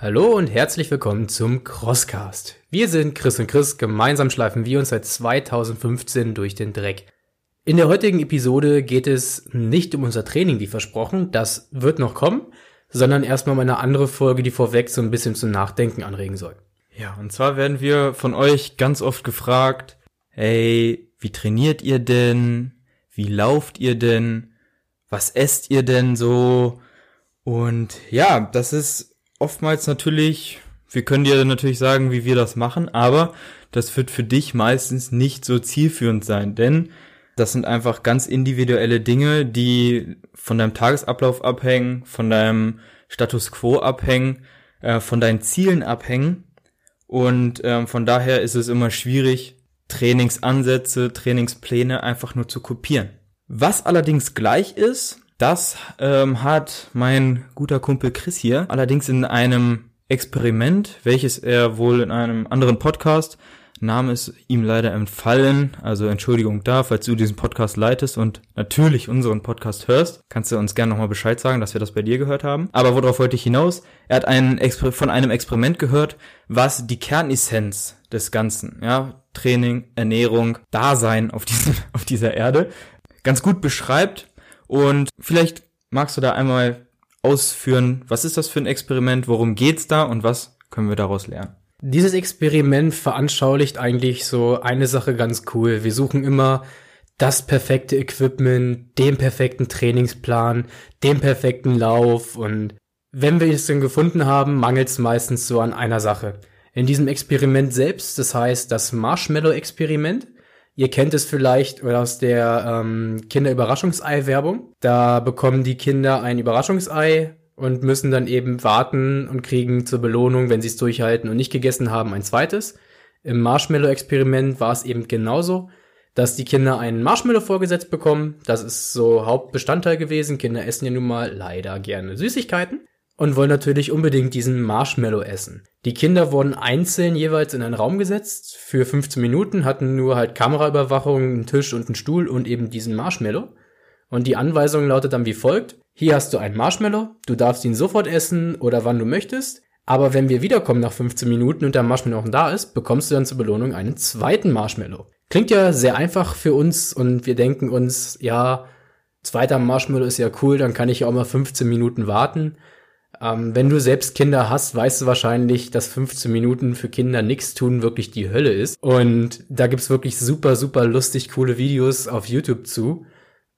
Hallo und herzlich willkommen zum Crosscast. Wir sind Chris und Chris, gemeinsam schleifen wir uns seit 2015 durch den Dreck. In der heutigen Episode geht es nicht um unser Training, wie versprochen, das wird noch kommen, sondern erstmal um eine andere Folge, die vorweg so ein bisschen zum Nachdenken anregen soll. Ja, und zwar werden wir von euch ganz oft gefragt, hey, wie trainiert ihr denn? Wie lauft ihr denn? Was esst ihr denn so? Und ja, das ist oftmals natürlich, wir können dir natürlich sagen, wie wir das machen, aber das wird für dich meistens nicht so zielführend sein, denn das sind einfach ganz individuelle Dinge, die von deinem Tagesablauf abhängen, von deinem Status quo abhängen, äh, von deinen Zielen abhängen. Und ähm, von daher ist es immer schwierig, Trainingsansätze, Trainingspläne einfach nur zu kopieren. Was allerdings gleich ist, das ähm, hat mein guter Kumpel Chris hier allerdings in einem Experiment, welches er wohl in einem anderen Podcast, Name ist ihm leider entfallen, also Entschuldigung da, falls du diesen Podcast leitest und natürlich unseren Podcast hörst, kannst du uns gerne nochmal Bescheid sagen, dass wir das bei dir gehört haben. Aber worauf wollte ich hinaus? Er hat einen Exper von einem Experiment gehört, was die Kernessenz des Ganzen, ja, Training, Ernährung, Dasein auf, diesem, auf dieser Erde ganz gut beschreibt und vielleicht magst du da einmal ausführen, was ist das für ein Experiment, worum geht's da und was können wir daraus lernen? Dieses Experiment veranschaulicht eigentlich so eine Sache ganz cool. Wir suchen immer das perfekte Equipment, den perfekten Trainingsplan, den perfekten Lauf und wenn wir es denn gefunden haben, mangelt es meistens so an einer Sache. In diesem Experiment selbst, das heißt das Marshmallow-Experiment, Ihr kennt es vielleicht aus der ähm, Kinderüberraschungsei-Werbung. Da bekommen die Kinder ein Überraschungsei und müssen dann eben warten und kriegen zur Belohnung, wenn sie es durchhalten und nicht gegessen haben, ein zweites. Im Marshmallow-Experiment war es eben genauso, dass die Kinder einen Marshmallow vorgesetzt bekommen. Das ist so Hauptbestandteil gewesen. Kinder essen ja nun mal leider gerne Süßigkeiten und wollen natürlich unbedingt diesen Marshmallow essen. Die Kinder wurden einzeln jeweils in einen Raum gesetzt für 15 Minuten, hatten nur halt Kameraüberwachung, einen Tisch und einen Stuhl und eben diesen Marshmallow. Und die Anweisung lautet dann wie folgt. Hier hast du einen Marshmallow, du darfst ihn sofort essen oder wann du möchtest. Aber wenn wir wiederkommen nach 15 Minuten und der Marshmallow noch da ist, bekommst du dann zur Belohnung einen zweiten Marshmallow. Klingt ja sehr einfach für uns und wir denken uns, ja, zweiter Marshmallow ist ja cool, dann kann ich ja auch mal 15 Minuten warten. Ähm, wenn du selbst Kinder hast, weißt du wahrscheinlich, dass 15 Minuten für Kinder nichts tun wirklich die Hölle ist. Und da gibt's wirklich super, super lustig coole Videos auf YouTube zu.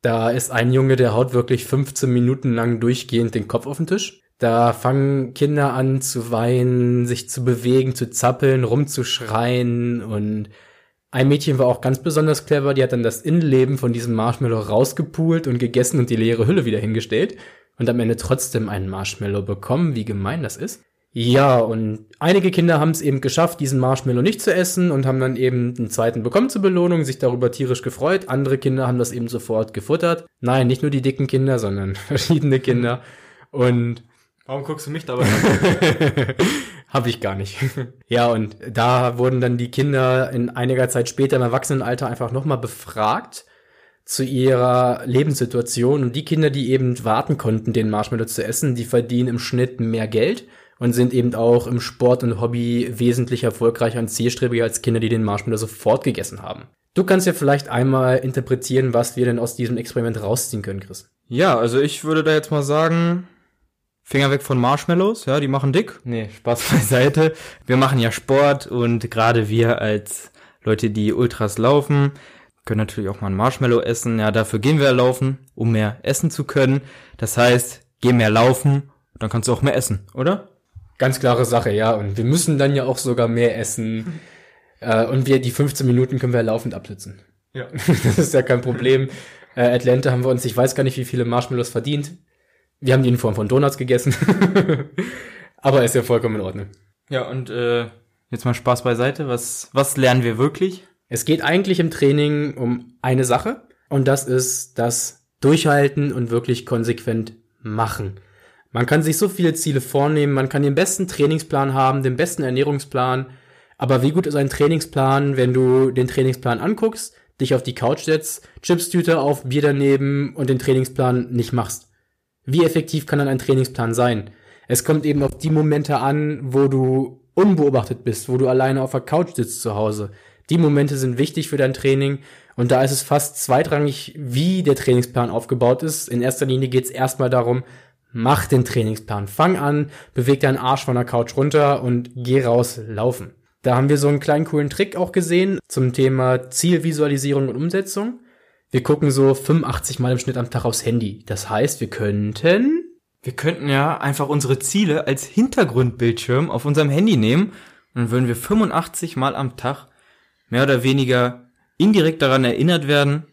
Da ist ein Junge, der haut wirklich 15 Minuten lang durchgehend den Kopf auf den Tisch. Da fangen Kinder an zu weinen, sich zu bewegen, zu zappeln, rumzuschreien und ein Mädchen war auch ganz besonders clever, die hat dann das Innenleben von diesem Marshmallow rausgepult und gegessen und die leere Hülle wieder hingestellt und am Ende trotzdem einen Marshmallow bekommen, wie gemein das ist. Ja, und einige Kinder haben es eben geschafft, diesen Marshmallow nicht zu essen und haben dann eben einen zweiten bekommen zur Belohnung, sich darüber tierisch gefreut. Andere Kinder haben das eben sofort gefuttert. Nein, nicht nur die dicken Kinder, sondern verschiedene Kinder. Und Warum guckst du mich dabei an? Hab ich gar nicht. ja, und da wurden dann die Kinder in einiger Zeit später im Erwachsenenalter einfach nochmal befragt zu ihrer Lebenssituation. Und die Kinder, die eben warten konnten, den Marshmallow zu essen, die verdienen im Schnitt mehr Geld und sind eben auch im Sport und Hobby wesentlich erfolgreicher und zielstrebiger als Kinder, die den Marshmallow sofort gegessen haben. Du kannst ja vielleicht einmal interpretieren, was wir denn aus diesem Experiment rausziehen können, Chris. Ja, also ich würde da jetzt mal sagen, Finger weg von Marshmallows, ja, die machen dick. Nee, Spaß beiseite. Wir machen ja Sport und gerade wir als Leute, die Ultras laufen, können natürlich auch mal ein Marshmallow essen. Ja, dafür gehen wir laufen, um mehr essen zu können. Das heißt, geh mehr laufen, dann kannst du auch mehr essen, oder? Ganz klare Sache, ja. Und wir müssen dann ja auch sogar mehr essen. äh, und wir, die 15 Minuten können wir laufend absitzen. Ja. das ist ja kein Problem. Äh, Atlanta haben wir uns, ich weiß gar nicht, wie viele Marshmallows verdient. Wir haben die in Form von Donuts gegessen. Aber ist ja vollkommen in Ordnung. Ja, und äh, jetzt mal Spaß beiseite. Was, was lernen wir wirklich? Es geht eigentlich im Training um eine Sache und das ist das Durchhalten und wirklich konsequent machen. Man kann sich so viele Ziele vornehmen, man kann den besten Trainingsplan haben, den besten Ernährungsplan, aber wie gut ist ein Trainingsplan, wenn du den Trainingsplan anguckst, dich auf die Couch setzt, Chipstüte auf, Bier daneben und den Trainingsplan nicht machst? Wie effektiv kann dann ein Trainingsplan sein? Es kommt eben auf die Momente an, wo du unbeobachtet bist, wo du alleine auf der Couch sitzt zu Hause. Die Momente sind wichtig für dein Training und da ist es fast zweitrangig, wie der Trainingsplan aufgebaut ist. In erster Linie geht es erstmal darum, mach den Trainingsplan. Fang an, beweg deinen Arsch von der Couch runter und geh raus laufen. Da haben wir so einen kleinen coolen Trick auch gesehen zum Thema Zielvisualisierung und Umsetzung. Wir gucken so 85 Mal im Schnitt am Tag aufs Handy. Das heißt, wir könnten wir könnten ja einfach unsere Ziele als Hintergrundbildschirm auf unserem Handy nehmen und würden wir 85 Mal am Tag mehr oder weniger indirekt daran erinnert werden,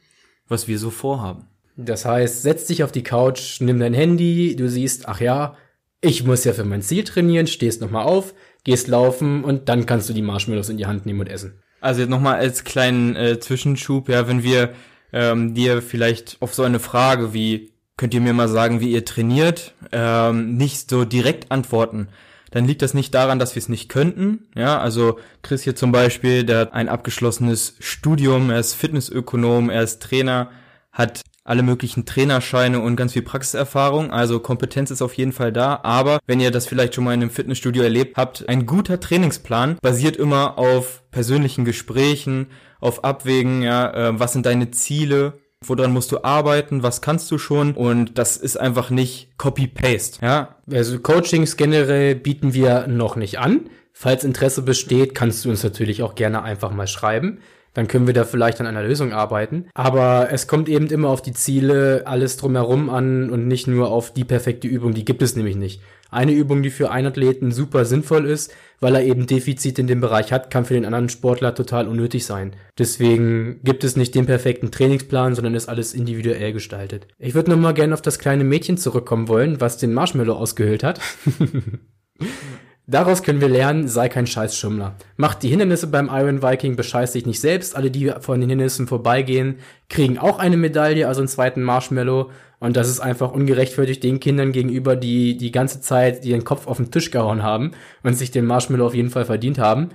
was wir so vorhaben. Das heißt, setz dich auf die Couch, nimm dein Handy, du siehst, ach ja, ich muss ja für mein Ziel trainieren, stehst nochmal auf, gehst laufen und dann kannst du die Marshmallows in die Hand nehmen und essen. Also jetzt nochmal als kleinen äh, Zwischenschub, ja, wenn wir ähm, dir vielleicht auf so eine Frage wie könnt ihr mir mal sagen, wie ihr trainiert, ähm, nicht so direkt antworten, dann liegt das nicht daran, dass wir es nicht könnten. Ja, also Chris hier zum Beispiel, der hat ein abgeschlossenes Studium, er ist Fitnessökonom, er ist Trainer, hat alle möglichen Trainerscheine und ganz viel Praxiserfahrung. Also Kompetenz ist auf jeden Fall da. Aber wenn ihr das vielleicht schon mal in einem Fitnessstudio erlebt habt, ein guter Trainingsplan basiert immer auf persönlichen Gesprächen, auf Abwägen, ja, äh, was sind deine Ziele, woran musst du arbeiten, was kannst du schon und das ist einfach nicht Copy-Paste, ja. Also Coachings generell bieten wir noch nicht an. Falls Interesse besteht, kannst du uns natürlich auch gerne einfach mal schreiben. Dann können wir da vielleicht an einer Lösung arbeiten. Aber es kommt eben immer auf die Ziele, alles drumherum an und nicht nur auf die perfekte Übung. Die gibt es nämlich nicht. Eine Übung, die für einen Athleten super sinnvoll ist, weil er eben Defizit in dem Bereich hat, kann für den anderen Sportler total unnötig sein. Deswegen gibt es nicht den perfekten Trainingsplan, sondern ist alles individuell gestaltet. Ich würde nochmal gerne auf das kleine Mädchen zurückkommen wollen, was den Marshmallow ausgehöhlt hat. Daraus können wir lernen, sei kein Scheißschummler. Mach die Hindernisse beim Iron Viking, bescheiß dich nicht selbst. Alle, die von den Hindernissen vorbeigehen, kriegen auch eine Medaille, also einen zweiten Marshmallow. Und das ist einfach ungerechtfertigt den Kindern gegenüber, die die ganze Zeit ihren Kopf auf den Tisch gehauen haben und sich den Marshmallow auf jeden Fall verdient haben.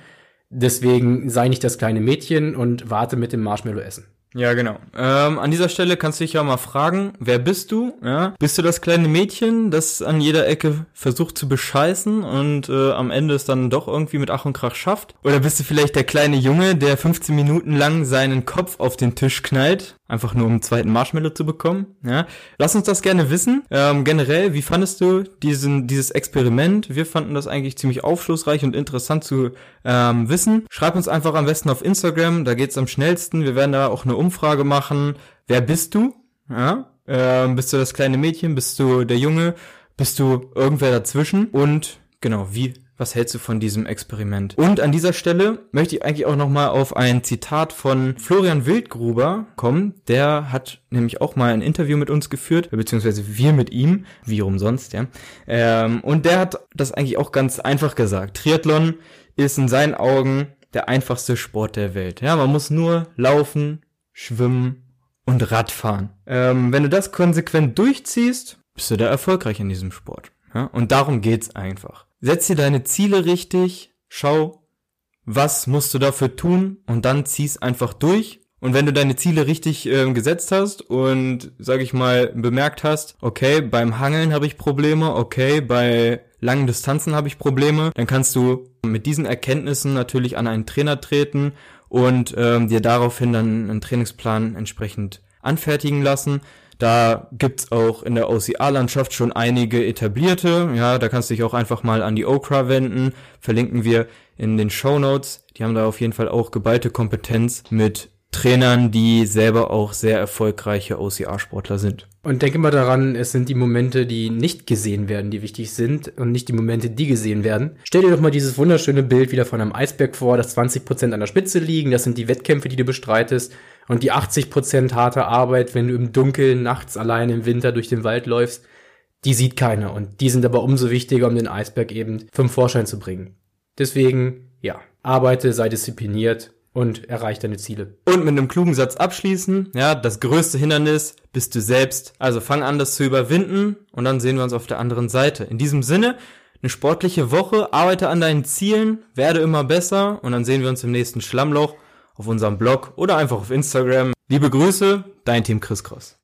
Deswegen sei nicht das kleine Mädchen und warte mit dem Marshmallow essen. Ja, genau. Ähm, an dieser Stelle kannst du dich ja mal fragen, wer bist du? Ja? Bist du das kleine Mädchen, das an jeder Ecke versucht zu bescheißen und äh, am Ende es dann doch irgendwie mit Ach und Krach schafft? Oder bist du vielleicht der kleine Junge, der 15 Minuten lang seinen Kopf auf den Tisch knallt, einfach nur um einen zweiten Marshmallow zu bekommen? Ja? Lass uns das gerne wissen. Ähm, generell, wie fandest du diesen, dieses Experiment? Wir fanden das eigentlich ziemlich aufschlussreich und interessant zu ähm, wissen. Schreib uns einfach am besten auf Instagram, da geht's am schnellsten. Wir werden da auch eine Umfrage machen. Wer bist du? Ja? Ähm, bist du das kleine Mädchen? Bist du der Junge? Bist du irgendwer dazwischen? Und genau, wie was hältst du von diesem Experiment? Und an dieser Stelle möchte ich eigentlich auch nochmal auf ein Zitat von Florian Wildgruber kommen. Der hat nämlich auch mal ein Interview mit uns geführt, beziehungsweise wir mit ihm, wie umsonst, ja. Ähm, und der hat das eigentlich auch ganz einfach gesagt. Triathlon ist in seinen Augen der einfachste Sport der Welt. Ja, man muss nur laufen, schwimmen und Radfahren. Ähm, wenn du das konsequent durchziehst, bist du da erfolgreich in diesem Sport. Ja? Und darum geht's einfach. Setz dir deine Ziele richtig, schau, was musst du dafür tun und dann zieh's einfach durch. Und wenn du deine Ziele richtig äh, gesetzt hast und, sag ich mal, bemerkt hast, okay, beim Hangeln habe ich Probleme, okay, bei langen Distanzen habe ich Probleme, dann kannst du mit diesen Erkenntnissen natürlich an einen Trainer treten und ähm, dir daraufhin dann einen Trainingsplan entsprechend anfertigen lassen. Da gibt's auch in der OCR-Landschaft schon einige etablierte. Ja, da kannst du dich auch einfach mal an die Okra wenden. Verlinken wir in den Show Notes. Die haben da auf jeden Fall auch geballte Kompetenz mit Trainern, die selber auch sehr erfolgreiche OCR-Sportler sind. Und denke mal daran, es sind die Momente, die nicht gesehen werden, die wichtig sind und nicht die Momente, die gesehen werden. Stell dir doch mal dieses wunderschöne Bild wieder von einem Eisberg vor, dass 20 Prozent an der Spitze liegen, das sind die Wettkämpfe, die du bestreitest und die 80% harte Arbeit, wenn du im Dunkeln nachts allein im Winter durch den Wald läufst, die sieht keiner. Und die sind aber umso wichtiger, um den Eisberg eben zum Vorschein zu bringen. Deswegen, ja, arbeite, sei diszipliniert und erreich deine Ziele. Und mit einem klugen Satz abschließen, ja, das größte Hindernis bist du selbst. Also fang an, das zu überwinden und dann sehen wir uns auf der anderen Seite. In diesem Sinne, eine sportliche Woche, arbeite an deinen Zielen, werde immer besser und dann sehen wir uns im nächsten Schlammloch auf unserem Blog oder einfach auf Instagram. Liebe Grüße, dein Team Chris Cross.